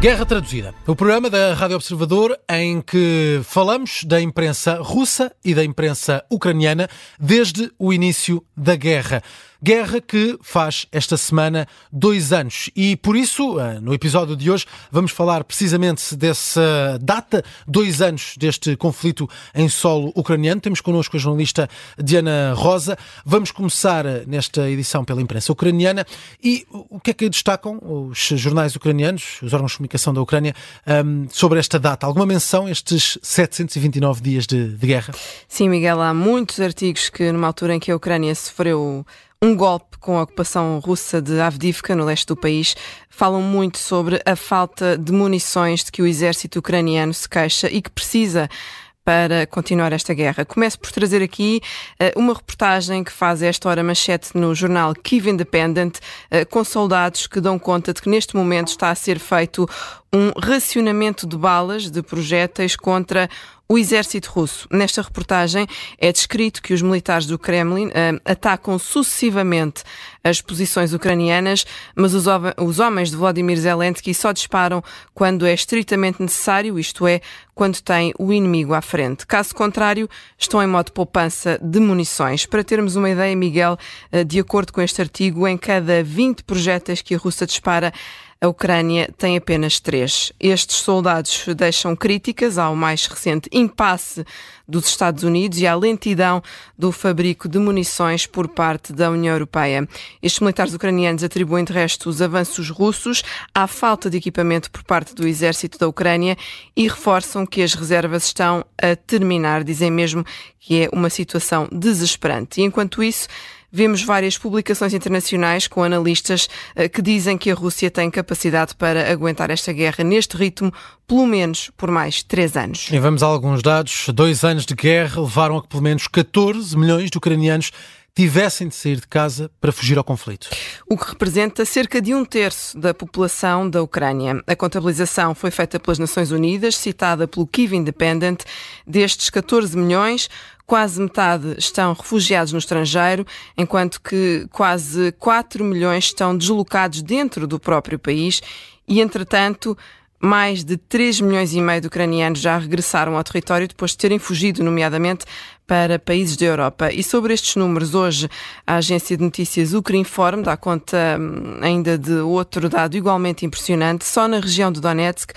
Guerra Traduzida, o programa da Rádio Observador em que falamos da imprensa russa e da imprensa ucraniana desde o início da guerra. Guerra que faz esta semana dois anos. E por isso, eh, no episódio de hoje, vamos falar precisamente dessa data, dois anos deste conflito em solo ucraniano. Temos connosco a jornalista Diana Rosa. Vamos começar eh, nesta edição pela imprensa ucraniana. E o que é que destacam os jornais ucranianos, os órgãos de comunicação da Ucrânia, um, sobre esta data? Alguma menção estes 729 dias de, de guerra? Sim, Miguel, há muitos artigos que, numa altura em que a Ucrânia sofreu um golpe com a ocupação russa de Avdivka, no leste do país, falam muito sobre a falta de munições de que o exército ucraniano se queixa e que precisa para continuar esta guerra. Começo por trazer aqui uh, uma reportagem que faz esta hora manchete no jornal Kiev Independent, uh, com soldados que dão conta de que neste momento está a ser feito um racionamento de balas de projéteis contra o exército russo. Nesta reportagem é descrito que os militares do Kremlin uh, atacam sucessivamente as posições ucranianas, mas os, os, homens de Vladimir Zelensky só disparam quando é estritamente necessário, isto é, quando tem o inimigo à frente. Caso contrário, estão em modo poupança de munições. Para termos uma ideia, Miguel, uh, de acordo com este artigo, em cada 20 projéteis que a Rússia dispara, a Ucrânia tem apenas três. Estes soldados deixam críticas ao mais recente impasse dos Estados Unidos e à lentidão do fabrico de munições por parte da União Europeia. Estes militares ucranianos atribuem, de resto, os avanços russos à falta de equipamento por parte do exército da Ucrânia e reforçam que as reservas estão a terminar. Dizem mesmo que é uma situação desesperante. E enquanto isso, Vemos várias publicações internacionais com analistas eh, que dizem que a Rússia tem capacidade para aguentar esta guerra neste ritmo, pelo menos por mais três anos. E vamos a alguns dados. Dois anos de guerra levaram a que pelo menos 14 milhões de ucranianos tivessem de sair de casa para fugir ao conflito. O que representa cerca de um terço da população da Ucrânia. A contabilização foi feita pelas Nações Unidas, citada pelo Kiev Independent. Destes 14 milhões, quase metade estão refugiados no estrangeiro, enquanto que quase 4 milhões estão deslocados dentro do próprio país e, entretanto, mais de 3 milhões e meio de ucranianos já regressaram ao território depois de terem fugido, nomeadamente, para países da Europa. E sobre estes números, hoje a agência de notícias Ukrinform dá conta hum, ainda de outro dado igualmente impressionante. Só na região de Donetsk,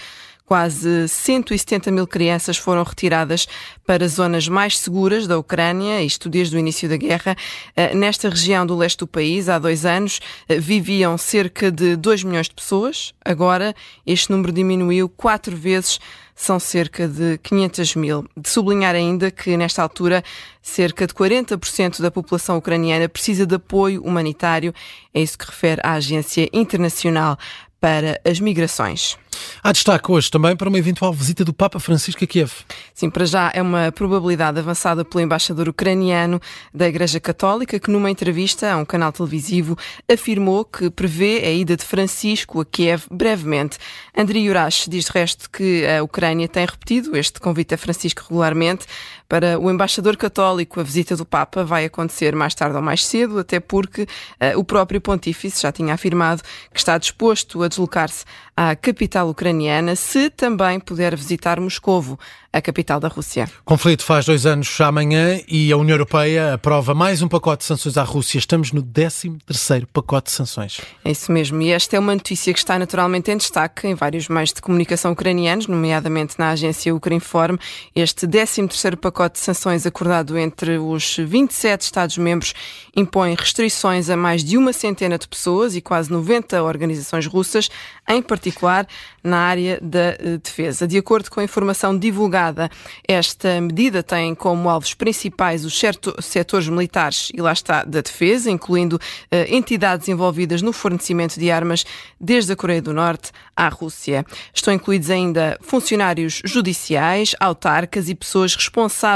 Quase 170 mil crianças foram retiradas para zonas mais seguras da Ucrânia, isto desde o início da guerra. Eh, nesta região do leste do país, há dois anos, eh, viviam cerca de 2 milhões de pessoas. Agora, este número diminuiu quatro vezes são cerca de 500 mil. De sublinhar ainda que, nesta altura, cerca de 40% da população ucraniana precisa de apoio humanitário. É isso que refere a Agência Internacional para as Migrações. Há destaque hoje também para uma eventual visita do Papa Francisco a Kiev. Sim, para já é uma probabilidade avançada pelo embaixador ucraniano da Igreja Católica, que numa entrevista a um canal televisivo afirmou que prevê a ida de Francisco a Kiev brevemente. Andriy Urash diz de resto que a Ucrânia tem repetido este convite a Francisco regularmente. Para o embaixador católico, a visita do Papa vai acontecer mais tarde ou mais cedo, até porque uh, o próprio pontífice já tinha afirmado que está disposto a deslocar-se à capital ucraniana se também puder visitar Moscovo, a capital da Rússia. O conflito faz dois anos amanhã e a União Europeia aprova mais um pacote de sanções à Rússia. Estamos no 13 terceiro pacote de sanções. É isso mesmo. E esta é uma notícia que está naturalmente em destaque em vários meios de comunicação ucranianos, nomeadamente na agência Ukrinform. Este 13 terceiro pacote de sanções acordado entre os 27 Estados-membros impõe restrições a mais de uma centena de pessoas e quase 90 organizações russas, em particular na área da eh, defesa. De acordo com a informação divulgada, esta medida tem como alvos principais os setores militares e lá está da defesa, incluindo uh, entidades envolvidas no fornecimento de armas desde a Coreia do Norte à Rússia. Estão incluídos ainda funcionários judiciais, autarcas e pessoas responsáveis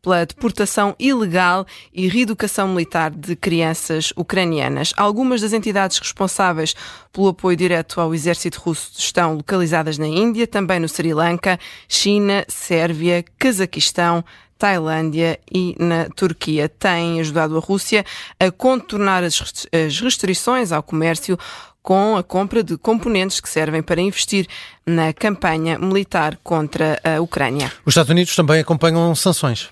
pela deportação ilegal e reeducação militar de crianças ucranianas. Algumas das entidades responsáveis pelo apoio direto ao exército russo estão localizadas na Índia, também no Sri Lanka, China, Sérvia, Cazaquistão, Tailândia e na Turquia. Têm ajudado a Rússia a contornar as restrições ao comércio com a compra de componentes que servem para investir na campanha militar contra a Ucrânia. Os Estados Unidos também acompanham sanções.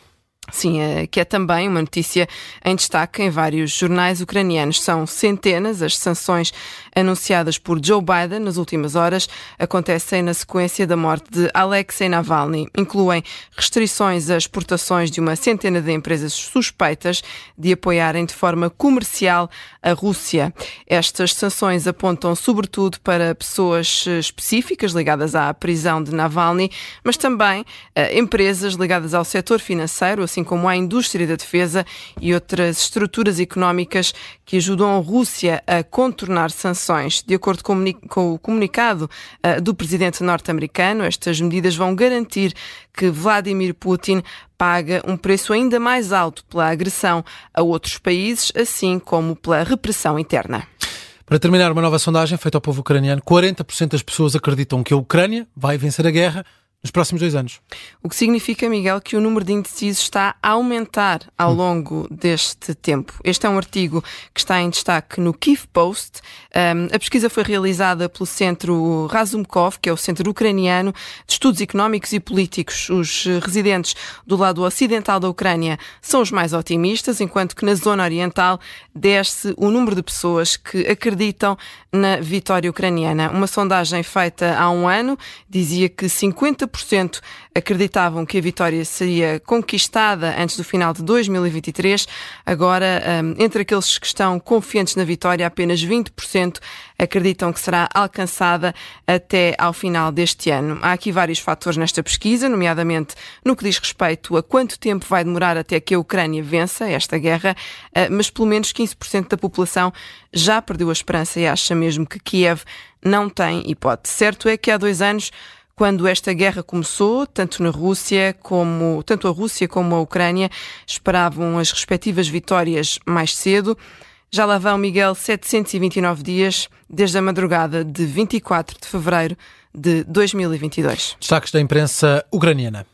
Sim, eh, que é também uma notícia em destaque em vários jornais ucranianos. São centenas as sanções anunciadas por Joe Biden nas últimas horas. Acontecem na sequência da morte de Alexei Navalny. Incluem restrições às exportações de uma centena de empresas suspeitas de apoiarem de forma comercial a Rússia. Estas sanções apontam sobretudo para pessoas eh, específicas ligadas à prisão de Navalny, mas também uh, empresas ligadas ao setor financeiro, assim como à indústria da defesa e outras estruturas económicas que ajudam a Rússia a contornar sanções. De acordo com o comunicado uh, do presidente norte-americano, estas medidas vão garantir que Vladimir Putin paga um preço ainda mais alto pela agressão a outros países, assim como pela repressão interna. Para terminar, uma nova sondagem feita ao povo ucraniano: 40% das pessoas acreditam que a Ucrânia vai vencer a guerra nos próximos dois anos. O que significa, Miguel, que o número de indecisos está a aumentar ao hum. longo deste tempo. Este é um artigo que está em destaque no Kiev Post. Um, a pesquisa foi realizada pelo Centro Razumkov, que é o Centro Ucraniano de Estudos Económicos e Políticos. Os residentes do lado ocidental da Ucrânia são os mais otimistas, enquanto que na zona oriental desce o número de pessoas que acreditam na vitória ucraniana. Uma sondagem feita há um ano dizia que 50% 40% acreditavam que a vitória seria conquistada antes do final de 2023. Agora, hum, entre aqueles que estão confiantes na vitória, apenas 20% acreditam que será alcançada até ao final deste ano. Há aqui vários fatores nesta pesquisa, nomeadamente no que diz respeito a quanto tempo vai demorar até que a Ucrânia vença esta guerra, eh, mas pelo menos 15% da população já perdeu a esperança e acha mesmo que Kiev não tem hipótese. Certo é que há dois anos quando esta guerra começou, tanto na Rússia como tanto a Rússia como a Ucrânia esperavam as respectivas vitórias mais cedo. Já lá vão, Miguel, 729 dias desde a madrugada de 24 de fevereiro de 2022. Destaques da imprensa ucraniana.